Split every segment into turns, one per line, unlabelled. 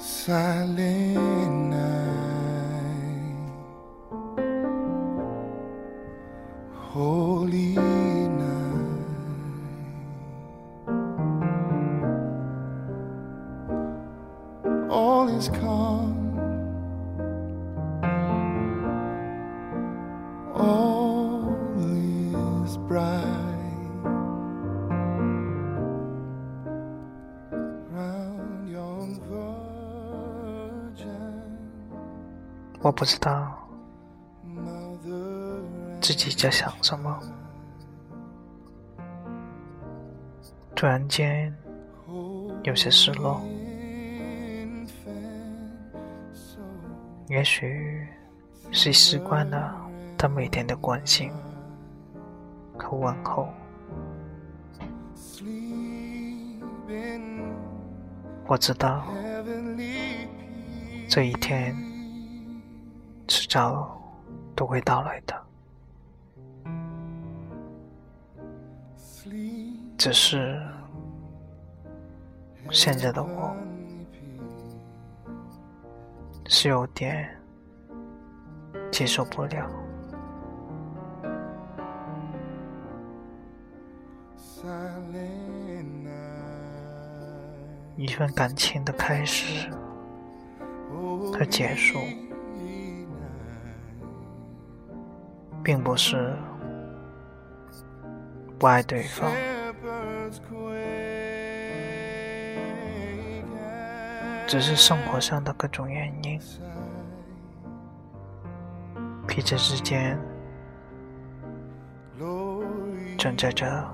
silent night,
我不知道自己在想什么，突然间有些失落，也许是习惯了他每天的关心和问候。我知道这一天迟早都会到来的，只是现在的我是有点接受不了。一份感情的开始和结束，并不是不爱对方，只是生活上的各种原因，彼此之间存在着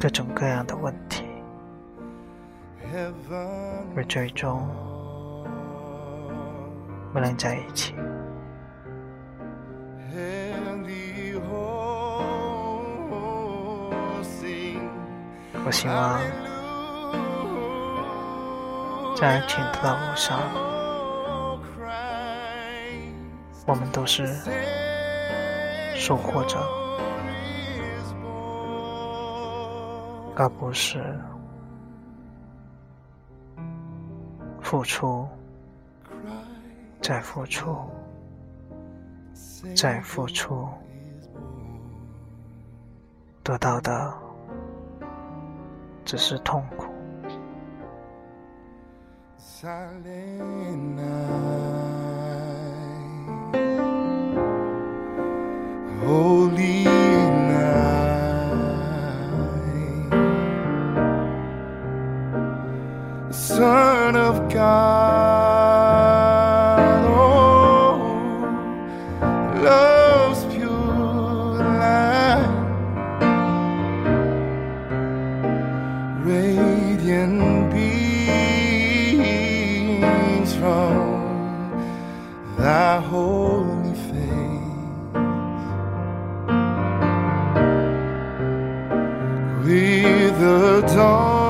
各种各样的问题，而最终不能在一起。我希望在爱情的路上，我们都是收获者，而不是付出，再付出，再付出，得到的只是痛苦。
With the dawn.